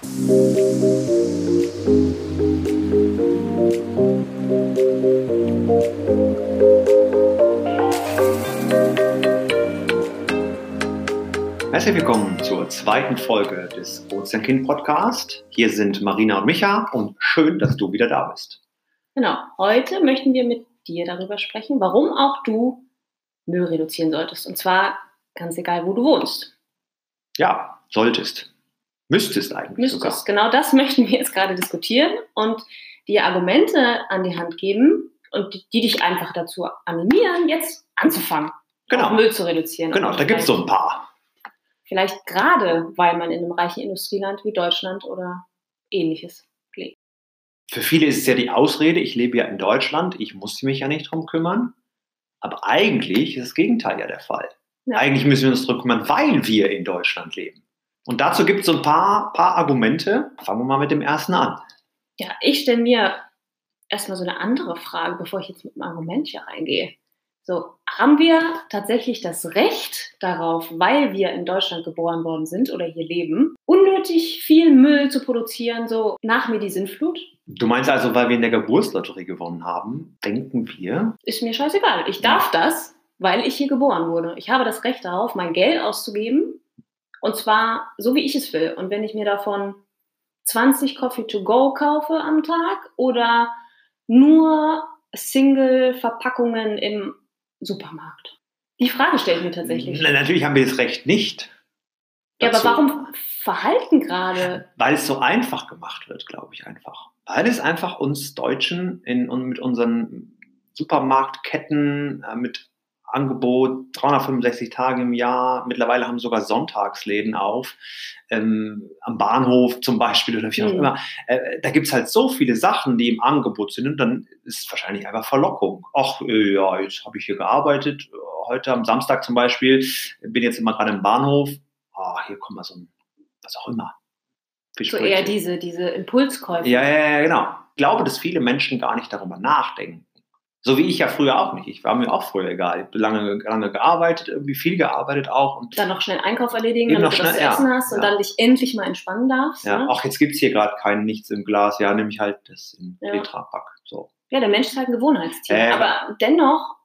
Herzlich willkommen zur zweiten Folge des Ozeankind Podcast. Hier sind Marina und Micha und schön, dass du wieder da bist. Genau, heute möchten wir mit dir darüber sprechen, warum auch du Müll reduzieren solltest. Und zwar ganz egal, wo du wohnst. Ja, solltest. Müsstest eigentlich Müsstest. sogar. Genau das möchten wir jetzt gerade diskutieren und dir Argumente an die Hand geben und die, die dich einfach dazu animieren, jetzt anzufangen, Genau. Müll zu reduzieren. Genau, da gibt es so ein paar. Vielleicht gerade, weil man in einem reichen Industrieland wie Deutschland oder ähnliches lebt. Für viele ist es ja die Ausrede, ich lebe ja in Deutschland, ich muss mich ja nicht drum kümmern. Aber eigentlich ist das Gegenteil ja der Fall. Ja. Eigentlich müssen wir uns drum kümmern, weil wir in Deutschland leben. Und dazu gibt es so ein paar, paar Argumente. Fangen wir mal mit dem ersten an. Ja, ich stelle mir erstmal so eine andere Frage, bevor ich jetzt mit einem Argument hier reingehe. So, haben wir tatsächlich das Recht darauf, weil wir in Deutschland geboren worden sind oder hier leben, unnötig viel Müll zu produzieren, so nach mir die Sintflut? Du meinst also, weil wir in der Geburtslotterie gewonnen haben, denken wir, Ist mir scheißegal. Ich darf das, weil ich hier geboren wurde. Ich habe das Recht darauf, mein Geld auszugeben. Und zwar so, wie ich es will. Und wenn ich mir davon 20 Coffee to go kaufe am Tag oder nur Single-Verpackungen im Supermarkt. Die Frage stelle ich mir tatsächlich. Na, natürlich haben wir das Recht nicht. Ja, aber dazu. warum verhalten gerade? Weil es so einfach gemacht wird, glaube ich einfach. Weil es einfach uns Deutschen in, und mit unseren Supermarktketten, äh, mit Angebot 365 Tage im Jahr, mittlerweile haben sogar Sonntagsläden auf, ähm, am Bahnhof zum Beispiel oder wie auch Mhm. immer. Äh, da gibt es halt so viele Sachen, die im Angebot sind und dann ist es wahrscheinlich einfach Verlockung. Ach äh, ja, jetzt habe ich hier gearbeitet, äh, heute am Samstag zum Beispiel, bin jetzt immer gerade im Bahnhof, ah, hier kommt mal so ein, was auch immer. So eher diese, diese Impulskäufe. Ja, ja, ja, genau. Ich glaube, dass viele Menschen gar nicht darüber nachdenken. So wie ich ja früher auch nicht. Ich war mir auch früher egal. Ich habe lange, lange gearbeitet, irgendwie viel gearbeitet auch. Und Dann noch schnell Einkauf erledigen, damit noch du was schnell, zu essen ja, hast und ja. dann dich endlich mal entspannen darfst. ja, ne? auch jetzt gibt es hier gerade kein Nichts im Glas. Ja, nehme ich halt das in Ja. Tetrapack. So. Ja, der Mensch ist halt ein Gewohnheitstier. Äh. Aber dennoch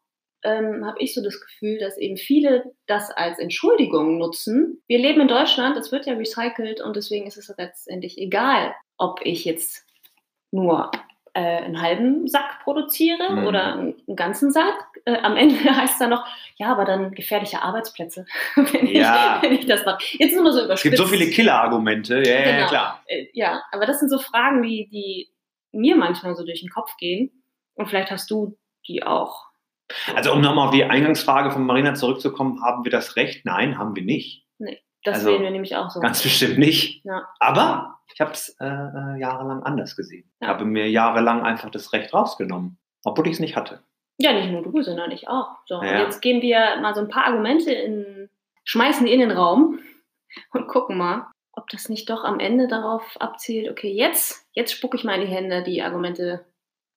ähm, habe ich so das Gefühl, dass eben viele das als Entschuldigung nutzen. Wir leben in Deutschland, es wird ja recycelt und deswegen ist es letztendlich egal, ob ich jetzt nur äh, einen halben Sack produziere Mhm. oder einen, ganzen Sack. Äh, am Ende heißt es dann noch, ja, aber dann gefährliche Arbeitsplätze, wenn, Ja. ich, wenn ich das mache. Jetzt nur so Es überspitzt. gibt so viele Killer-Argumente. Ja, ja, Genau. klar. Äh, ja, aber das sind so Fragen, die, die mir manchmal so durch den Kopf gehen. Und vielleicht hast du die auch. Also um nochmal auf die Eingangsfrage von Marina zurückzukommen, haben wir das Recht? Nein, haben wir nicht. Das Also, sehen wir nämlich auch so. Ganz bestimmt nicht. Ja. Aber ich habe es äh, äh, jahrelang anders gesehen. Ich Ja. habe mir jahrelang einfach das Recht rausgenommen, obwohl ich es nicht hatte. Ja, nicht nur du, sondern ich auch. So, und Ja. jetzt geben wir mal so ein paar Argumente in, schmeißen die in den Raum und gucken mal, ob das nicht doch am Ende darauf abzielt, okay, jetzt, jetzt spucke ich mal in die Hände, die Argumente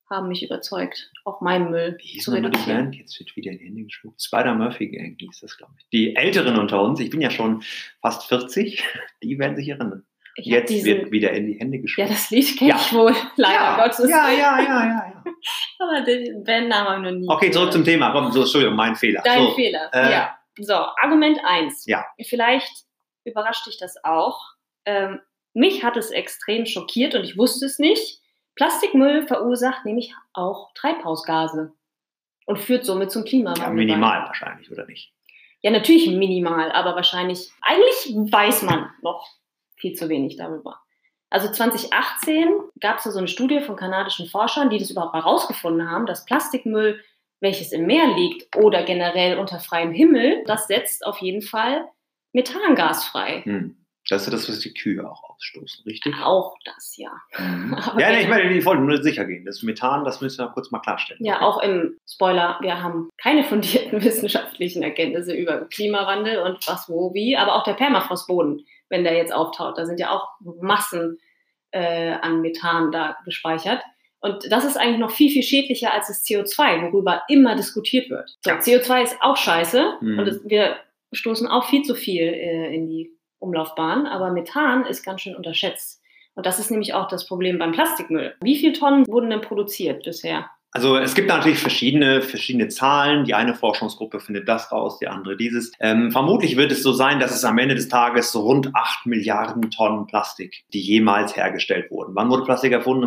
haben mich überzeugt, auch meinen Müll Wie zu die reduzieren. Band? Jetzt wird wieder in die Hände gespuckt. Spider-Murphy Gang hieß das, glaube ich. Die Älteren unter uns, ich bin ja schon fast 40, die werden sich erinnern. Ich Jetzt diesen, wird wieder in die Hände ja, gespuckt. das Lied kenne Ja. ich wohl, leider ja, Gottes. ja, ja, ja, ja, ja. Aber den Bandnamen habe ich noch nie Okay, zurück zum Thema. Komm, so, Entschuldigung, mein Fehler. Dein so, Fehler. äh, ja. So, Argument 1. Ja. Vielleicht überrascht dich das auch. Ähm, mich hat es extrem schockiert und ich wusste es nicht. Plastikmüll verursacht nämlich auch Treibhausgase und führt somit zum Klimawandel. Ja, bei. minimal wahrscheinlich, oder nicht? Ja, natürlich minimal, aber wahrscheinlich, eigentlich weiß man noch viel zu wenig darüber. Also 2018 gab es so eine Studie von kanadischen Forschern, die das überhaupt herausgefunden haben, dass Plastikmüll, welches im Meer liegt oder generell unter freiem Himmel, das setzt auf jeden Fall Methangas frei. Hm. Das ist das, was die Kühe auch ausstoßen, richtig? Auch das, ja. Mhm. Ja, nee, ich meine, ich wollte nur sicher gehen. Das Methan, das müssen wir kurz mal klarstellen. Ja, auch im Spoiler, wir haben keine fundierten wissenschaftlichen Erkenntnisse über Klimawandel und was, wo, wie, aber auch der Permafrostboden, wenn der jetzt auftaut, da sind ja auch Massen äh, an Methan da gespeichert. Und das ist eigentlich noch viel, viel schädlicher als das CO2, worüber immer diskutiert wird. So, Ja. CO2 ist auch scheiße Mhm. und es, wir stoßen auch viel zu viel äh, in die Umlaufbahn, aber Methan ist ganz schön unterschätzt. Und das ist nämlich auch das Problem beim Plastikmüll. Wie viele Tonnen wurden denn produziert bisher? Also es gibt natürlich verschiedene, verschiedene Zahlen. Die eine Forschungsgruppe findet das raus, die andere dieses. Ähm, vermutlich wird es so sein, dass es am Ende des Tages so rund 8 Milliarden Tonnen Plastik, die jemals hergestellt wurden. Wann wurde Plastik erfunden?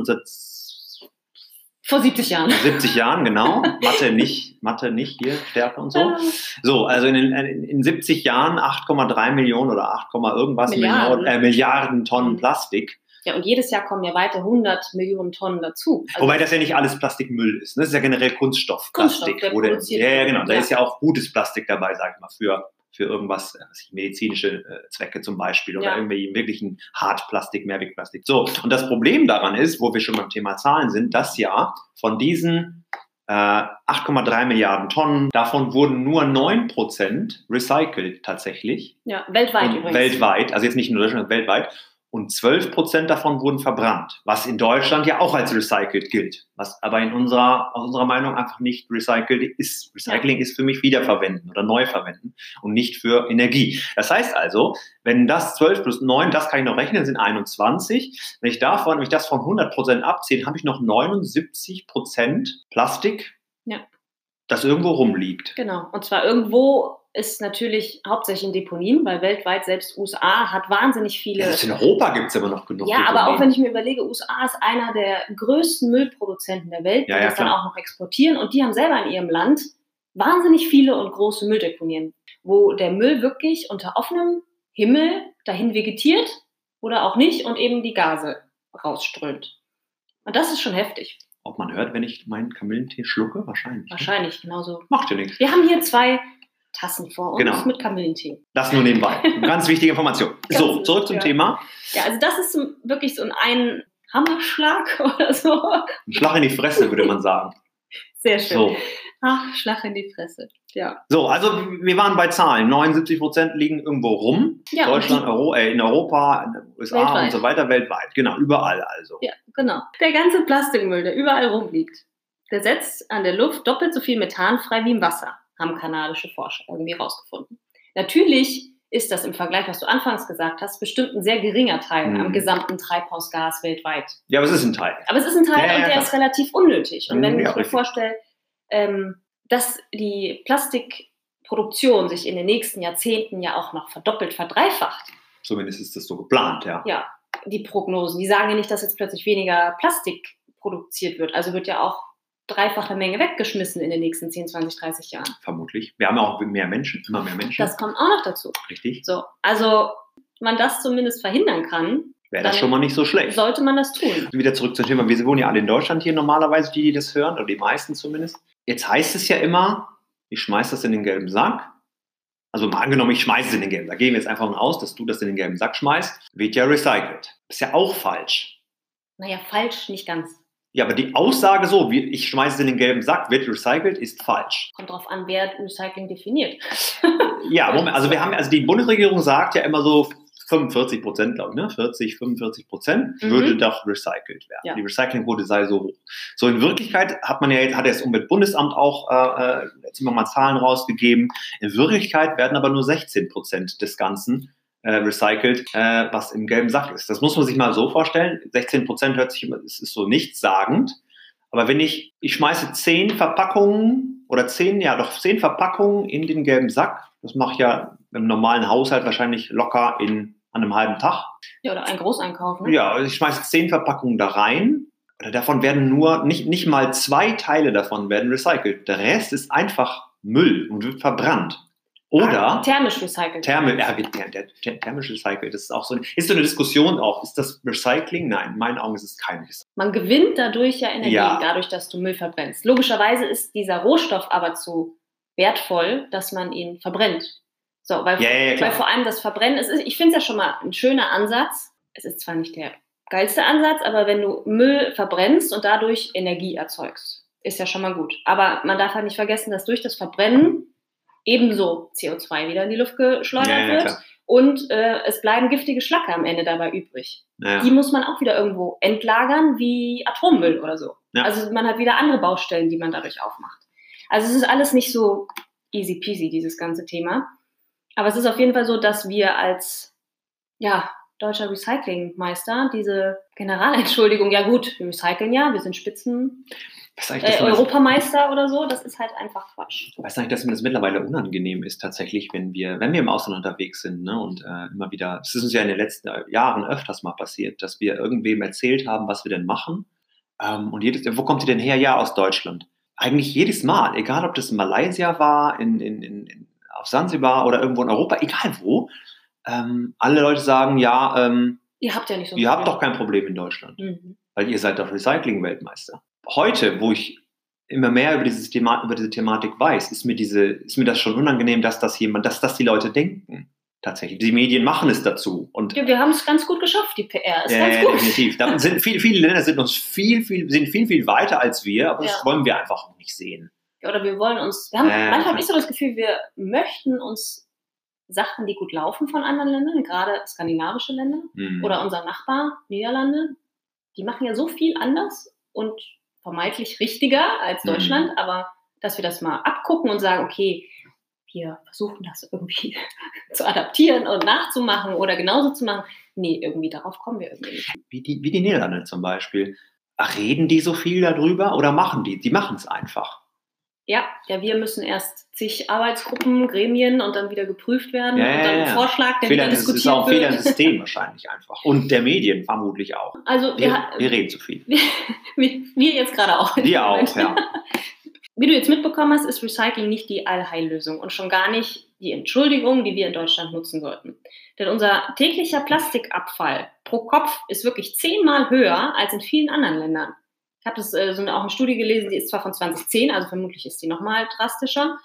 Vor 70 Jahren. 70 Jahren, genau. Mathe nicht, Mathe nicht hier, Stärke und so. So, also in, in, in 70 Jahren 8,3 Millionen oder 8, irgendwas Milliarden. Millionen, äh, Milliarden Tonnen Plastik. Ja, und jedes Jahr kommen ja weiter 100 Millionen Tonnen dazu. Also Wobei das ja nicht alles Plastikmüll ist. Ne? Das ist ja generell Kunststoff, Kunststoff, der ja, ja, genau. Da ist ja auch gutes Plastik dabei, sag ich mal, für, für irgendwas, äh, medizinische äh, Zwecke zum Beispiel oder Ja. irgendwie wirklichen Hartplastik, Mehrwegplastik. So, und das Problem daran ist, wo wir schon beim Thema Zahlen sind, dass ja von diesen äh, 8,3 Milliarden Tonnen, davon wurden nur 9% recycelt tatsächlich. Ja, weltweit Und übrigens. Weltweit, also jetzt nicht nur Deutschland, weltweit. Und 12 Prozent davon wurden verbrannt, was in Deutschland ja auch als recycelt gilt, was aber in unserer, aus unserer Meinung einfach nicht recycelt ist. Recycling ist für mich Wiederverwenden oder Neuverwenden und nicht für Energie. Das heißt also, wenn das 12 plus 9, das kann ich noch rechnen, sind 21. Wenn ich davon, wenn ich das von 100 Prozent abziehe, habe ich noch 79 Prozent Plastik, Ja. das irgendwo rumliegt. Genau. Und zwar irgendwo ist natürlich hauptsächlich in Deponien, weil weltweit selbst USA hat wahnsinnig viele. Ja, in Europa gibt es immer noch genug. Ja, aber auch Deponien. wenn ich mir überlege, USA ist einer der größten Müllproduzenten der Welt, die Ja, ja, das dann klar. auch noch exportieren und die haben selber in ihrem Land wahnsinnig viele und große Mülldeponien, wo der Müll wirklich unter offenem Himmel dahin vegetiert oder auch nicht und eben die Gase rausströmt. Und das ist schon heftig. Ob man hört, wenn ich meinen Kamillentee schlucke? Wahrscheinlich. ne? Wahrscheinlich genauso. Macht ja nichts. Wir haben hier zwei Tassen vor uns Genau. mit Kamillentee. Das nur nebenbei. Ganz wichtige Information. So, Ganz- zurück zum ja. Thema. Ja, also das ist so, wirklich so ein Hammerschlag oder so. Ein Schlag in die Fresse, würde man sagen. Sehr schön. So, Ach, Schlag in die Fresse. Ja. so also wir waren bei Zahlen. 79 Prozent liegen irgendwo rum. Ja, Deutschland, Euro, äh, in Europa, in den USA Weltweit. und so weiter, weltweit. Genau, überall also. Ja, genau. Der ganze Plastikmüll, der überall rumliegt, der setzt an der Luft doppelt so viel Methan frei wie im Wasser, haben kanadische Forscher irgendwie rausgefunden. Natürlich ist das im Vergleich, was du anfangs gesagt hast, bestimmt ein sehr geringer Teil Mhm. am gesamten Treibhausgas weltweit. Ja, aber es ist ein Teil. Aber es ist ein Teil Ja, ja, und der klar. ist relativ unnötig. Und Mhm, wenn ja, ich mir vorstelle, ähm, dass die Plastikproduktion sich in den nächsten Jahrzehnten ja auch noch verdoppelt, verdreifacht, Zumindest ist das so geplant, ja. ja, die Prognosen, die sagen ja nicht, dass jetzt plötzlich weniger Plastik produziert wird. Also wird ja auch dreifache Menge weggeschmissen in den nächsten 10, 20, 30 Jahren. Vermutlich. Wir haben ja auch mehr Menschen, immer mehr Menschen. Das kommt auch noch dazu. Richtig. So, also man das zumindest verhindern kann, Wäre das schon mal nicht so schlecht. sollte man das tun. Wieder zurück zum Thema. Wir wohnen ja alle in Deutschland hier normalerweise, die, die das hören, oder die meisten zumindest. Jetzt heißt es ja immer, ich schmeiß das in den gelben Sack. Also mal angenommen, ich schmeiße es in den gelben Sack. Gehen wir jetzt einfach von aus, dass du das in den gelben Sack schmeißt. Wird ja recycelt. Ist ja auch falsch. Naja, falsch, nicht ganz. Ja, aber die Aussage so, wie ich schmeiße es in den gelben Sack, wird recycelt, ist falsch. Kommt drauf an, wer Recycling definiert. Ja, Moment, also wir haben, also die Bundesregierung sagt ja immer so 45 Prozent, glaube ich, ne? 40, 45 Prozent Mhm. würde doch recycelt werden. Ja. Die Recyclingquote sei so hoch. So in Wirklichkeit hat man ja jetzt, hat ja das Umweltbundesamt auch äh, äh, jetzt immer mal Zahlen rausgegeben. In Wirklichkeit werden aber nur 16 Prozent des Ganzen äh, recycelt, äh, was im gelben Sack ist. Das muss man sich mal so vorstellen. 16 Prozent hört sich immer, es ist so nichtssagend. Aber wenn ich, ich schmeiße zehn Verpackungen oder zehn, ja doch zehn Verpackungen in den gelben Sack, das mache ich ja im normalen Haushalt wahrscheinlich locker in an einem halben Tag. Ja, oder ein Großeinkauf. Ne? Ja, also ich schmeiße zehn Verpackungen da rein. Oder davon werden nur, nicht, nicht mal zwei Teile davon werden recycelt. Der Rest ist einfach Müll und wird verbrannt. Oder Thermisch recycelt. Thermel, ja, thermisch recycelt, das ist auch so, eine- ist so eine Diskussion auch. Ist das Recycling? Nein, in meinen Augen ist es kein Recycling. Man gewinnt dadurch ja Energie, Ja. dadurch, dass du Müll verbrennst. Logischerweise ist dieser Rohstoff aber zu wertvoll, dass man ihn verbrennt. So, weil, ja, weil vor allem das Verbrennen, ist, ich finde es ja schon mal ein schöner Ansatz. Es ist zwar nicht der geilste Ansatz, aber wenn du Müll verbrennst und dadurch Energie erzeugst, ist ja schon mal gut. Aber man darf halt nicht vergessen, dass durch das Verbrennen ebenso CO2 wieder in die Luft geschleudert Ja, ja, wird klar. und äh, es bleiben giftige Schlacke am Ende dabei übrig Ja. die muss man auch wieder irgendwo entlagern, wie Atommüll oder so. Also man hat wieder andere Baustellen, die man dadurch aufmacht. Also es ist alles nicht so easy peasy, dieses ganze Thema. Aber es ist auf jeden Fall so, dass wir als ja, deutscher Recyclingmeister, diese Generalentschuldigung, ja gut, wir recyceln ja, wir sind Spitzen äh, Europameister oder so, das ist halt einfach Quatsch. Weißt du eigentlich, dass mir das mittlerweile unangenehm ist, tatsächlich, wenn wir, wenn wir im Ausland unterwegs sind, ne, und äh, immer wieder, es ist uns ja in den letzten Jahren öfters mal passiert, dass wir irgendwem erzählt haben, was wir denn machen. Ähm, und jedes, wo kommt ihr denn her? Ja, aus Deutschland. Eigentlich jedes Mal, egal ob das in Malaysia war, in, in, in, auf Sansibar oder irgendwo in Europa, egal wo, ähm, alle Leute sagen, ja, ähm, ihr habt ja nicht so Ihr habt doch kein Problem in Deutschland, mhm. weil ihr seid doch Recycling-Weltmeister heute, wo ich immer mehr über, dieses Thema, über diese Thematik weiß, ist mir, diese, ist mir das schon unangenehm, dass das jemand, dass das die Leute denken. Tatsächlich. Die Medien machen es dazu. Und ja, wir haben es ganz gut geschafft, die PR ist ja, ganz gut. Definitiv. Da sind viele, viele Länder sind uns viel, viel, sind viel, viel weiter als wir, aber ja. das wollen wir einfach nicht sehen. Ja, oder wir wollen uns, wir haben, äh, manchmal habe ich so das Gefühl, wir möchten uns Sachen, die gut laufen von anderen Ländern, gerade skandinavische Länder mhm. oder unser Nachbar, Niederlande, die machen ja so viel anders und vermeintlich richtiger als mhm. Deutschland, mhm. aber dass wir das mal abgucken und sagen, okay, wir versuchen das irgendwie zu adaptieren und nachzumachen oder genauso zu machen. Nee, irgendwie darauf kommen wir irgendwie nicht. Wie die, wie die Niederlande zum Beispiel. Reden die so viel darüber oder machen die? Die machen es einfach. Ja, ja, wir müssen erst zig Arbeitsgruppen, Gremien und dann wieder geprüft werden ja, und dann ein Vorschlag, der Fehler, wieder diskutiert wird. Das ist auch ein Fehler im System wahrscheinlich einfach. Und der Medien vermutlich auch. Also wir, wir, wir reden zu viel. Wir, wir jetzt gerade auch. Wir auch, ja. Wie du jetzt mitbekommen hast, ist Recycling nicht die Allheillösung und schon gar nicht die Entschuldigung, die wir in Deutschland nutzen sollten. Denn unser täglicher Plastikabfall pro Kopf ist wirklich zehnmal höher als in vielen anderen Ländern. Ich habe das äh, so auch eine Studie gelesen, die ist zwar von 2010, also vermutlich ist die nochmal drastischer.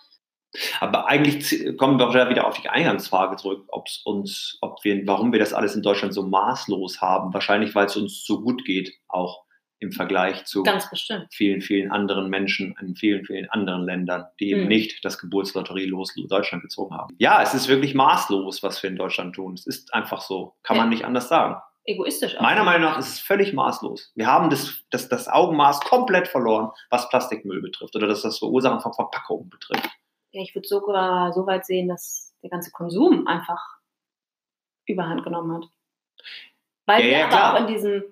Aber eigentlich kommen wir wieder auf die Eingangsfrage zurück, ob's uns, ob wir, warum wir das alles in Deutschland so maßlos haben. Wahrscheinlich, weil es uns so gut geht, auch im Vergleich zu vielen, vielen anderen Menschen in vielen, vielen anderen Ländern, die eben mhm. nicht das Geburtslotterie los Deutschland gezogen haben. Ja, es ist wirklich maßlos, was wir in Deutschland tun. Es ist einfach so. Kann ja. man nicht anders sagen egoistisch. Meiner Meinung nach ist es völlig maßlos. Wir haben das, das, das Augenmaß komplett verloren, was Plastikmüll betrifft oder dass das Verursachen von Verpackungen betrifft. Ja, ich würde sogar so weit sehen, dass der ganze Konsum einfach überhand genommen hat. Weil ja, wir ja, aber klar. auch in diesem,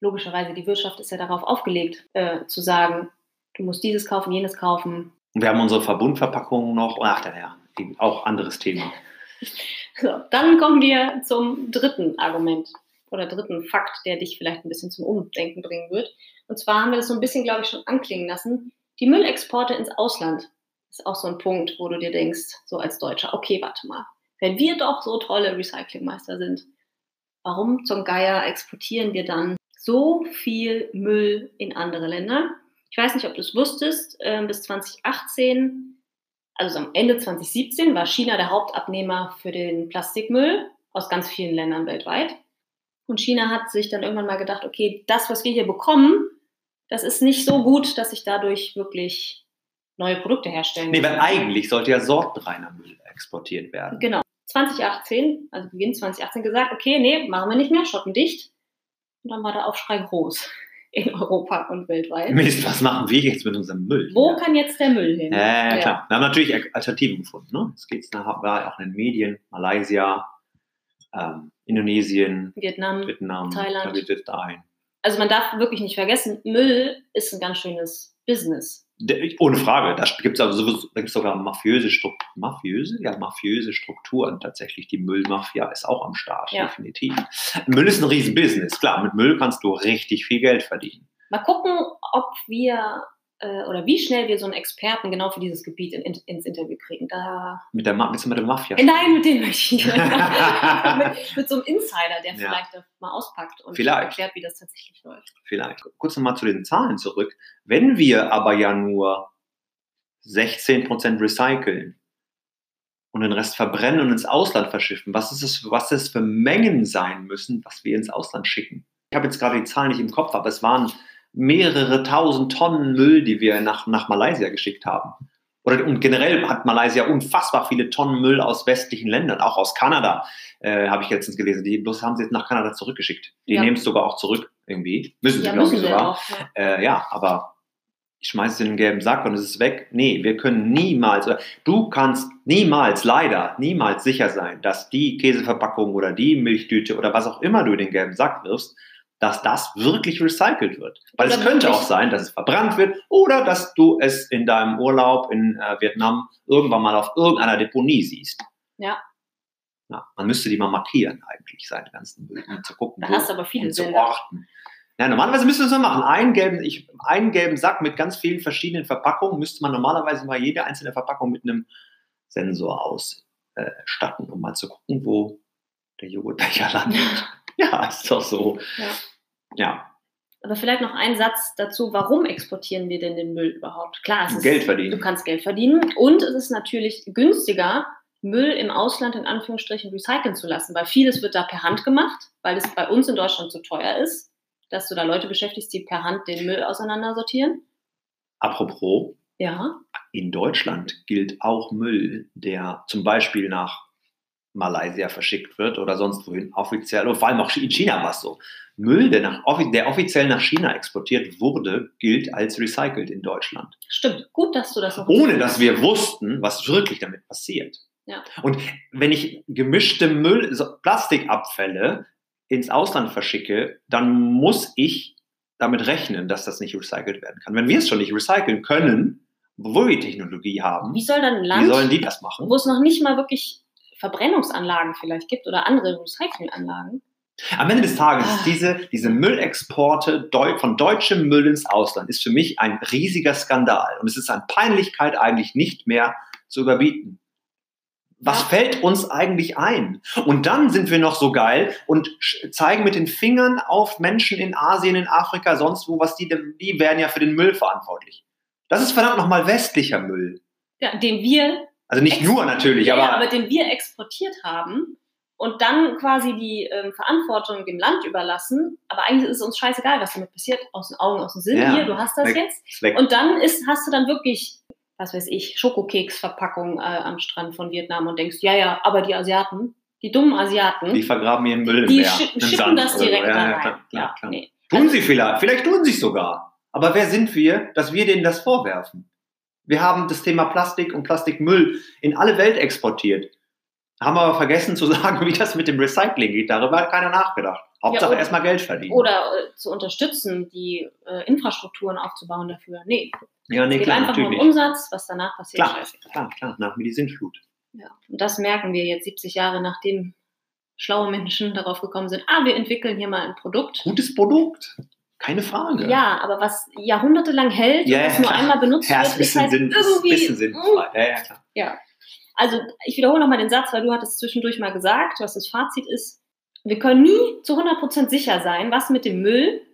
logischerweise, die Wirtschaft ist ja darauf aufgelegt, äh, zu sagen, du musst dieses kaufen, jenes kaufen. Und wir haben unsere Verbundverpackungen noch, ach, ja, auch anderes Thema. So, dann kommen wir zum dritten Argument oder dritten Fakt, der dich vielleicht ein bisschen zum Umdenken bringen wird. Und zwar haben wir das so ein bisschen, glaube ich, schon anklingen lassen. Die Müllexporte ins Ausland ist auch so ein Punkt, wo du dir denkst, so als Deutscher, okay, warte mal, wenn wir doch so tolle Recyclingmeister sind, warum zum Geier exportieren wir dann so viel Müll in andere Länder? Ich weiß nicht, ob du es wusstest, äh, bis 2018, also am Ende 2017, war China der Hauptabnehmer für den Plastikmüll aus ganz vielen Ländern weltweit. Und China hat sich dann irgendwann mal gedacht, okay, das, was wir hier bekommen, das ist nicht so gut, dass ich dadurch wirklich neue Produkte herstellen kann. Nee, weil eigentlich sollte ja sortenreiner Müll exportiert werden. Genau. 2018, also Beginn 2018 gesagt, okay, nee, machen wir nicht mehr, schotten dicht. Und dann war der Aufschrei groß in Europa und weltweit. Mist, was machen wir jetzt mit unserem Müll? Wo ja. kann jetzt der Müll hin? Äh, ja, klar. Wir haben natürlich Alternativen gefunden. Ne? Jetzt geht es war auch in den Medien, Malaysia, ähm, Indonesien, Vietnam, Vietnam Thailand. Dahin. Also man darf wirklich nicht vergessen, Müll ist ein ganz schönes Business. Ohne Frage. Da gibt es also sowieso, da gibt's sogar mafiöse Strukturen, mafiöse? Ja, mafiöse Strukturen tatsächlich. Die Müllmafia ist auch am Start, ja. definitiv. Müll ist ein Riesenbusiness. Klar, mit Müll kannst du richtig viel Geld verdienen. Mal gucken, ob wir äh, oder wie schnell wir so einen Experten genau für dieses Gebiet in, in, ins Interview kriegen. Da mit der, du mit der Mafia sprechen? Nein, mit dem möchte ich mit, mit, so einem Insider, der ja. vielleicht mal auspackt und vielleicht. erklärt, wie das tatsächlich läuft. Vielleicht. Kurz nochmal zu den Zahlen zurück. Wenn wir aber ja nur 16% recyceln und den Rest verbrennen und ins Ausland verschiffen, was ist es, was es für Mengen sein müssen, was wir ins Ausland schicken? Ich habe jetzt gerade die Zahlen nicht im Kopf, aber es waren mehrere tausend Tonnen Müll, die wir nach, nach Malaysia geschickt haben. Oder, und generell hat Malaysia unfassbar viele Tonnen Müll aus westlichen Ländern, auch aus Kanada, äh, habe ich letztens gelesen. Die bloß haben sie jetzt nach Kanada zurückgeschickt. Die ja. nehmen es sogar auch zurück irgendwie. Müssen sie, ja, glaube ich, sogar. Auch, ja. Äh, ja, aber ich schmeiße es in den gelben Sack und es ist weg. Nee, wir können niemals, du kannst niemals, leider, niemals sicher sein, dass die Käseverpackung oder die Milchtüte oder was auch immer du in den gelben Sack wirfst, dass das wirklich recycelt wird. Weil Oder es könnte auch sein, dass es verbrannt wird oder dass du es in deinem Urlaub in äh, Vietnam irgendwann mal auf irgendeiner Deponie siehst. Ja. Ja, man müsste die mal markieren eigentlich, seine ganzen Müll, um zu gucken, Da hast du aber viele und zu Sender. orten. Ja, normalerweise müsste man es so machen. Einen gelben, ich, einen gelben Sack mit ganz vielen verschiedenen Verpackungen müsste man normalerweise mal jede einzelne Verpackung mit einem Sensor ausstatten, um mal zu gucken, wo der Joghurtbecher landet. ja, ist doch so. Ja. Ja, Aber vielleicht noch ein Satz dazu, warum exportieren wir denn den Müll überhaupt? Klar, es ist, Geld du verdienen. kannst Geld verdienen und es ist natürlich günstiger, Müll im Ausland in Anführungsstrichen recyceln zu lassen, weil vieles wird da per Hand gemacht, weil es bei uns in Deutschland zu teuer ist, dass du da Leute beschäftigst, die per Hand den Müll auseinandersortieren. Apropos, Ja, in Deutschland gilt auch Müll, der zum Beispiel nach Malaysia verschickt wird oder sonst wohin offiziell, oder vor allem auch in China war es so. Müll, der, nach, der offiziell nach China exportiert wurde, gilt als recycelt in Deutschland. stimmt. Gut, dass du das noch Ohne dass wir wussten, was wirklich damit passiert. Ja. Und wenn ich gemischte Müll, Plastikabfälle ins Ausland verschicke, dann muss ich damit rechnen, dass das nicht recycelt werden kann. Wenn wir es schon nicht recyceln können, obwohl wir Technologie haben, Wie soll dann ein wie Land, sollen die das machen? wo es noch nicht mal wirklich Verbrennungsanlagen vielleicht gibt oder andere Recyclinganlagen? Am Ende des Tages, Ah. diese, diese Müllexporte von deutschem Müll ins Ausland ist für mich ein riesiger Skandal. Und es ist an Peinlichkeit eigentlich nicht mehr zu überbieten. Was Ja. fällt uns eigentlich ein? Und dann sind wir noch so geil und zeigen mit den Fingern auf Menschen in Asien, in Afrika, sonst wo, was die, die werden ja für den Müll verantwortlich. Das ist verdammt nochmal westlicher Müll. Ja, den wir Also nicht nur natürlich, ja, aber, ja, aber den wir exportiert haben und dann quasi die ähm, Verantwortung dem Land überlassen. Aber eigentlich ist es uns scheißegal, was damit passiert. Aus den Augen, aus dem Sinn. Ja, Hier, du hast das weg. jetzt. weg. Und dann ist, hast du dann wirklich, was weiß ich, Schokokeksverpackung äh, am Strand von Vietnam und denkst, ja, ja, aber die Asiaten, die dummen Asiaten, die vergraben ihren Müll im die Meer. im schippen das oder so. direkt Ja, da ja, rein. klar, klar, klar. nee. Tun sie vielleicht, vielleicht tun sie es sogar. Aber wer sind wir, dass wir denen das vorwerfen? Wir haben das Thema Plastik und Plastikmüll in alle Welt exportiert. Haben aber vergessen zu sagen, wie das mit dem Recycling geht. Darüber hat keiner nachgedacht. Hauptsache oder- erstmal Geld verdienen. Oder äh, zu unterstützen, die äh, Infrastrukturen aufzubauen dafür. Nee, ja, es nee, geht klar, einfach nur um natürlich. Umsatz, was danach passiert. Klar. Klar, klar, nach mir die Sintflut. Ja, und das merken wir jetzt 70 Jahre, nachdem schlaue Menschen darauf gekommen sind, ah, wir entwickeln hier mal ein Produkt. Gutes Produkt, keine Frage. Ja, aber was jahrhundertelang hält Ja, und das ja, nur klar. einmal benutzt Ja, wird, ist ein ist bisschen, halt Sinn, ist ein irgendwie... bisschen sinnfrei. Ja, ja, klar. Ja. Also ich wiederhole nochmal den Satz, weil du hattest zwischendurch mal gesagt, was das Fazit ist. Wir können nie zu 100% sicher sein, was mit dem Müll,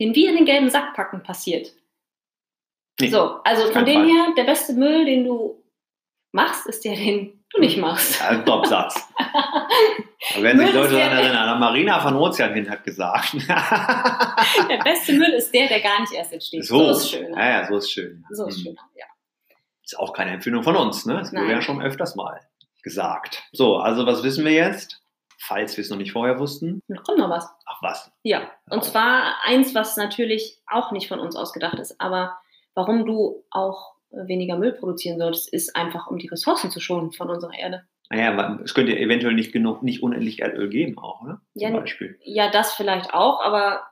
den wir in den gelben Sack packen, passiert. Nee, so, also von dem Fall. her, der beste Müll, den du machst, ist der, den du nicht machst. Ja, ein Top-Satz. Da werden sich Leute daran erinnern. Marina von Ozean hin hat gesagt. Der beste Müll ist der, der gar nicht erst entsteht. So, ist schön. Ja, ja, so ist schön. So ist Hm. schön, ja. Ist auch keine Empfindung von uns, ne? Das wurde Nein. ja schon öfters mal gesagt. So, also was wissen wir jetzt? Falls wir es noch nicht vorher wussten. Da kommt noch was. Ach was. Ja, und Oh. zwar eins, was natürlich auch nicht von uns ausgedacht ist, aber warum du auch weniger Müll produzieren solltest, ist einfach, um die Ressourcen zu schonen von unserer Erde. Naja, es könnte eventuell nicht genug, nicht unendlich Erdöl geben auch, oder? Zum Ja, Beispiel. Ja, das vielleicht auch, aber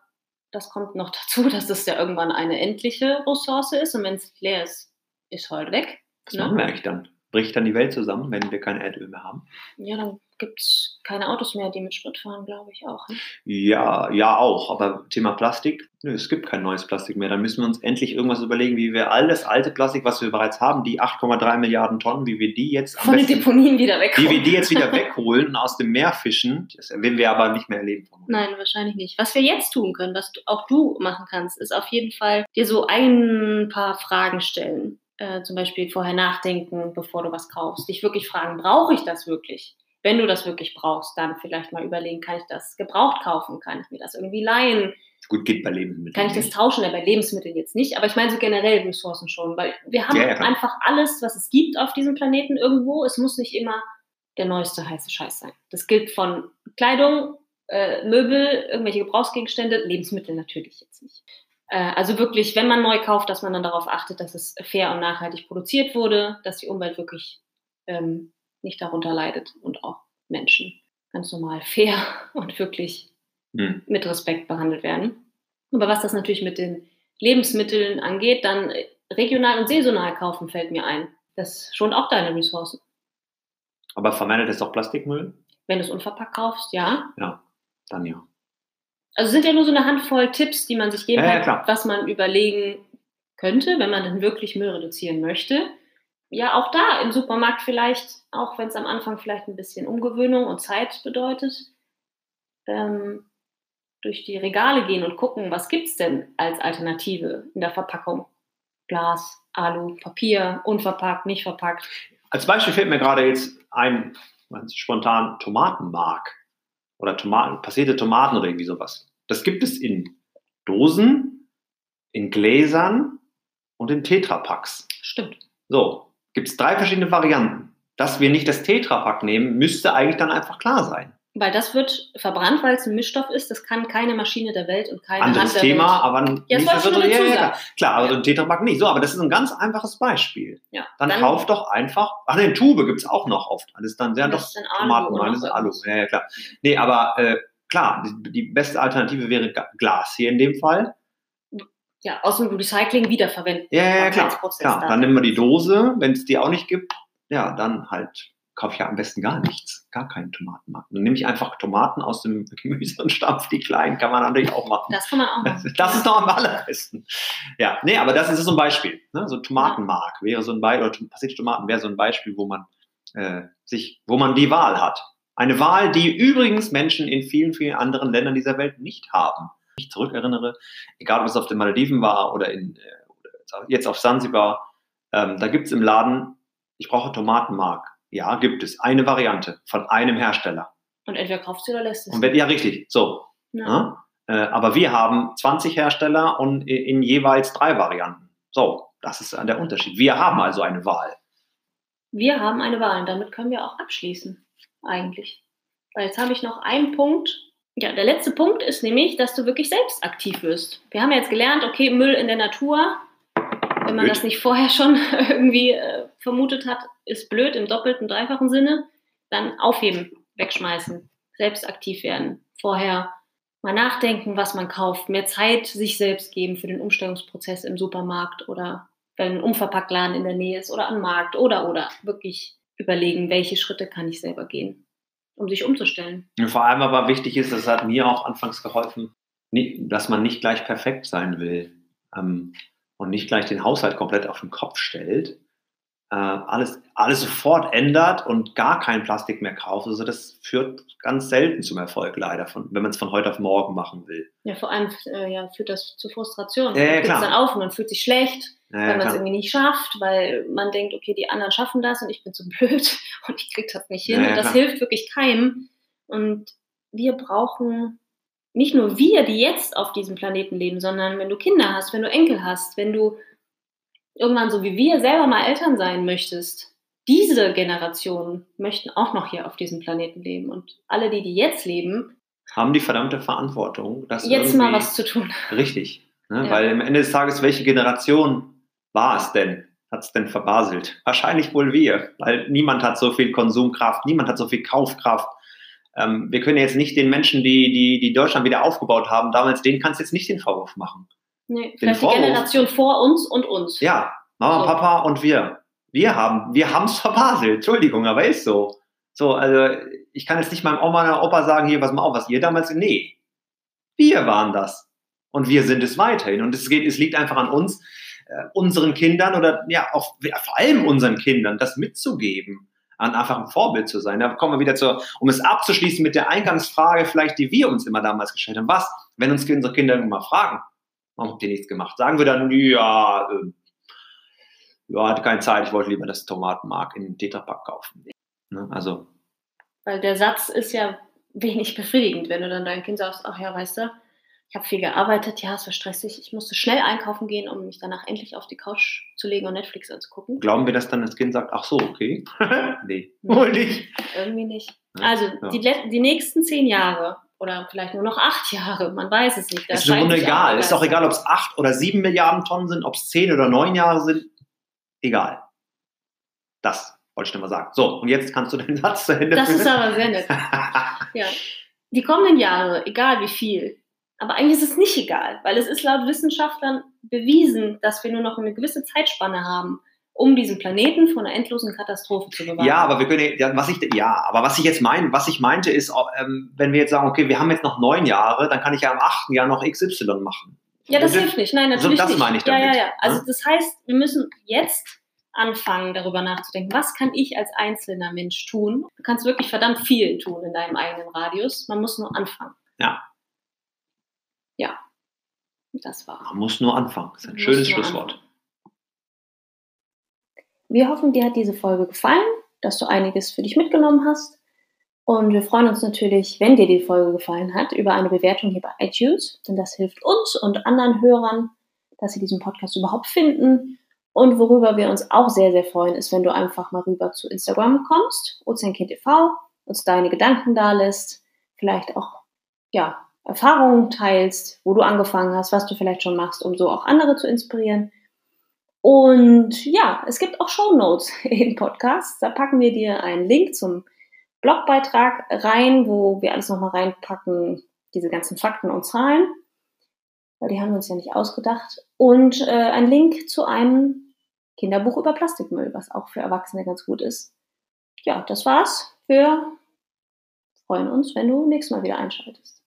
das kommt noch dazu, dass das ja irgendwann eine endliche Ressource ist und wenn es leer ist, ist halt weg. Was Ne? machen wir eigentlich dann? Bricht dann die Welt zusammen, wenn wir kein Erdöl mehr haben? Ja, dann gibt es keine Autos mehr, die mit Sprit fahren, glaube ich auch. Ne? Ja, ja auch. Aber Thema Plastik, nö, es gibt kein neues Plastik mehr. Dann müssen wir uns endlich irgendwas überlegen, wie wir all das alte Plastik, was wir bereits haben, die 8,3 Milliarden Tonnen, wie wir die jetzt Von den Deponien wieder wie wir die jetzt wieder wegholen und aus dem Meer fischen. Das werden wir aber nicht mehr erleben. Nein, wahrscheinlich nicht. Was wir jetzt tun können, was auch du machen kannst, ist auf jeden Fall dir so ein paar Fragen stellen. Äh, zum Beispiel vorher nachdenken, bevor du was kaufst. Dich wirklich fragen, brauche ich das wirklich? Wenn du das wirklich brauchst, dann vielleicht mal überlegen, kann ich das gebraucht kaufen? Kann ich mir das irgendwie leihen? Gut, geht bei Lebensmitteln. Kann ich das tauschen? Ja, bei Lebensmitteln jetzt nicht, aber ich meine so generell Ressourcen schon, weil wir haben Ja, ja, einfach alles, was es gibt auf diesem Planeten irgendwo. Es muss nicht immer der neueste heiße Scheiß sein. Das gilt von Kleidung, äh, Möbel, irgendwelche Gebrauchsgegenstände, Lebensmittel natürlich jetzt nicht. Äh, also wirklich, wenn man neu kauft, dass man dann darauf achtet, dass es fair und nachhaltig produziert wurde, dass die Umwelt wirklich ähm, nicht darunter leidet und auch Menschen ganz normal fair und wirklich hm. mit Respekt behandelt werden. Aber was das natürlich mit den Lebensmitteln angeht, dann regional und saisonal kaufen fällt mir ein. Das schont auch deine Ressourcen. Aber vermeidet es auch Plastikmüll? Wenn du es unverpackt kaufst, ja. Ja, dann ja. Also sind ja nur so eine Handvoll Tipps, die man sich geben ja, kann, was man überlegen könnte, wenn man dann wirklich Müll reduzieren möchte. Ja, auch da im Supermarkt vielleicht, auch wenn es am Anfang vielleicht ein bisschen Umgewöhnung und Zeit bedeutet, ähm, durch die Regale gehen und gucken, was gibt es denn als Alternative in der Verpackung. Glas, Alu, Papier, unverpackt, nicht verpackt. Als Beispiel fällt mir gerade jetzt ein, ganz spontan Tomatenmark oder Tomaten, passierte Tomaten oder irgendwie sowas. Das gibt es in Dosen, in Gläsern und in Tetrapacks. Stimmt. So, gibt es drei verschiedene Varianten. Dass wir nicht das Tetrapack nehmen, müsste eigentlich dann einfach klar sein. Weil das wird verbrannt, weil es ein Mischstoff ist. Das kann keine Maschine der Welt und keine Anderes Hand Thema, Welt. aber Ja, das ich nur dazu ja, sagen. klar, also Ja. ein Tetrapack nicht. So, aber das ist ein ganz einfaches Beispiel. Ja, Dann, kauf doch einfach. Ach ne, Tube gibt es auch noch oft. Das ist dann sehr Das doch dann Tomaten, oder das ist Alu. Ja, ja, klar. Nee, aber äh, klar, die, die beste Alternative wäre Glas hier in dem Fall. Ja, aus dem Recycling wiederverwenden. Ja, ja, ja klar. Klar. da. Dann nehmen wir die Dose. Wenn es die auch nicht gibt, ja, dann halt kaufe ich ja am besten gar nichts. Gar keinen Tomatenmark. Dann nehme ich einfach Tomaten aus dem Gemüse und stampf die kleinen. Kann man natürlich auch machen. Das kann man auch machen. das ist doch am allerbesten. Ja, nee, aber das ist so ein Beispiel. Ne? So Tomatenmark wäre so ein Beispiel, oder passierte Tomaten wäre so ein Beispiel, wo man äh, sich, wo man die Wahl hat. Eine Wahl, die übrigens Menschen in vielen, vielen anderen Ländern dieser Welt nicht haben. Ich zurückerinnere, egal ob es auf den Malediven war oder in, äh, jetzt auf Sansibar, ähm, da gibt es im Laden, ich brauche Tomatenmark. Ja, gibt es. Eine Variante von einem Hersteller. Und entweder kaufst du oder lässt es. Und wenn, ja, richtig. So, Ja. Äh, aber wir haben 20 Hersteller und in, in jeweils drei Varianten. So, das ist der Unterschied. Wir haben also eine Wahl. Wir haben eine Wahl und damit können wir auch abschließen, eigentlich. Weil jetzt habe ich noch einen Punkt. Ja, der letzte Punkt ist nämlich, dass du wirklich selbst aktiv wirst. Wir haben ja jetzt gelernt, okay, Müll in der Natur, wenn man Blöd. das nicht vorher schon irgendwie äh, vermutet hat, ist blöd im doppelten, dreifachen Sinne. Dann aufheben, wegschmeißen, selbst aktiv werden. Vorher mal nachdenken, was man kauft, mehr Zeit sich selbst geben für den Umstellungsprozess im Supermarkt oder wenn ein Umverpacktladen in der Nähe ist oder am Markt oder oder wirklich überlegen, welche Schritte kann ich selber gehen, um sich umzustellen. Vor allem aber wichtig ist, das hat mir auch anfangs geholfen, dass man nicht gleich perfekt sein will ähm, und nicht gleich den Haushalt komplett auf den Kopf stellt, äh, alles, alles sofort ändert und gar kein Plastik mehr kauft. Also das führt ganz selten zum Erfolg leider, von, wenn man es von heute auf morgen machen will. Ja, vor allem äh, ja, führt das zu Frustration. Ja, ja, man gibt dann auf und man fühlt sich schlecht, Ja, weil man es irgendwie nicht schafft, weil man denkt, okay, die anderen schaffen das und ich bin zu blöd und ich krieg das nicht hin. Und das klar. hilft wirklich keinem. Und wir brauchen nicht nur wir, die jetzt auf diesem Planeten leben, sondern wenn du Kinder hast, wenn du Enkel hast, wenn du irgendwann so wie wir selber mal Eltern sein möchtest, diese Generationen möchten auch noch hier auf diesem Planeten leben. Und alle, die, die jetzt leben, haben die verdammte Verantwortung, das jetzt mal was zu tun. Richtig. Ne? Ja. Weil am Ende des Tages, welche Generation war es denn? Hat es denn verbaselt? Wahrscheinlich wohl wir, weil niemand hat so viel Konsumkraft, niemand hat so viel Kaufkraft. Ähm, wir können jetzt nicht den Menschen, die, die, die Deutschland wieder aufgebaut haben, damals, denen kannst du jetzt nicht den Vorwurf machen. Nee, vielleicht die Vorwurf- Generation vor uns und uns. Ja, Mama, So. Papa und wir. Wir haben, wir haben es verbaselt. Entschuldigung, aber ist so. So, also ich kann jetzt nicht meinem Oma oder Opa sagen, hier, pass mal auf, was ihr damals, nee. Wir waren das. Und wir sind es weiterhin. Und es geht, es liegt einfach an uns, äh, unseren Kindern oder ja, auch ja, vor allem unseren Kindern, das mitzugeben, an einfach ein Vorbild zu sein. Da kommen wir wieder zur, um es abzuschließen mit der Eingangsfrage, vielleicht, die wir uns immer damals gestellt haben. Was, wenn uns unsere Kinder immer fragen, warum habt ihr nichts gemacht? Sagen wir dann, ja, ähm, ja, hatte keine Zeit, ich wollte lieber das Tomatenmark in den Tetrapack kaufen. Ne? Also, Weil der Satz ist ja wenig befriedigend, wenn du dann deinem Kind sagst, ach ja, weißt du, ich habe viel gearbeitet, ja, es war stressig, ich musste schnell einkaufen gehen, um mich danach endlich auf die Couch zu legen und Netflix anzugucken. glauben wir, dass dann das Kind sagt, ach so, okay. nee, wohl nicht. Irgendwie nicht. Also ja. die, die nächsten zehn Jahre oder vielleicht nur noch acht Jahre. Man weiß es nicht. Da ist im Grunde auch egal. Ist doch Geister. egal, ob es acht oder sieben Milliarden Tonnen sind, ob es zehn oder neun Jahre sind. Egal. Das wollte ich nur mal sagen. So, und jetzt kannst du den Satz zu Ende Das ist aber sehr nett. Ja. Die kommenden Jahre, egal wie viel. Aber eigentlich ist es nicht egal, weil es ist laut Wissenschaftlern bewiesen, dass wir nur noch eine gewisse Zeitspanne haben, um diesen Planeten vor einer endlosen Katastrophe zu bewahren. Ja, aber wir können, ja, was ich, ja, aber was ich jetzt meine, was ich meinte, ist, ähm, wenn wir jetzt sagen, okay, wir haben jetzt noch neun Jahre, dann kann ich ja am achten Jahr noch XY machen. Ja, das Bitte? hilft nicht. Nein, So, natürlich das nicht. meine ich ja, ja, damit, ja. Also ne? das heißt, wir müssen jetzt anfangen, darüber nachzudenken, was kann ich als einzelner Mensch tun? Du kannst wirklich verdammt viel tun in deinem eigenen Radius. Man muss nur anfangen. Ja. Ja. Das war. Man muss nur anfangen. Das ist ein schönes Schlusswort. anfangen. Wir hoffen, dir hat diese Folge gefallen, dass du einiges für dich mitgenommen hast. Und wir freuen uns natürlich, wenn dir die Folge gefallen hat, über eine Bewertung hier bei iTunes, denn das hilft uns und anderen Hörern, dass sie diesen Podcast überhaupt finden. Und worüber wir uns auch sehr, sehr freuen, ist, wenn du einfach mal rüber zu Instagram kommst, OzeanKindTV, uns deine Gedanken da lässt, vielleicht auch, ja, Erfahrungen teilst, wo du angefangen hast, was du vielleicht schon machst, um so auch andere zu inspirieren. Und ja, es gibt auch Shownotes im Podcast. Da packen wir dir einen Link zum Blogbeitrag rein, wo wir alles nochmal reinpacken, diese ganzen Fakten und Zahlen, weil die haben wir uns ja nicht ausgedacht. Und äh, ein Link zu einem Kinderbuch über Plastikmüll, was auch für Erwachsene ganz gut ist. Ja, das war's. Wir freuen uns, wenn du nächstes Mal wieder einschaltest.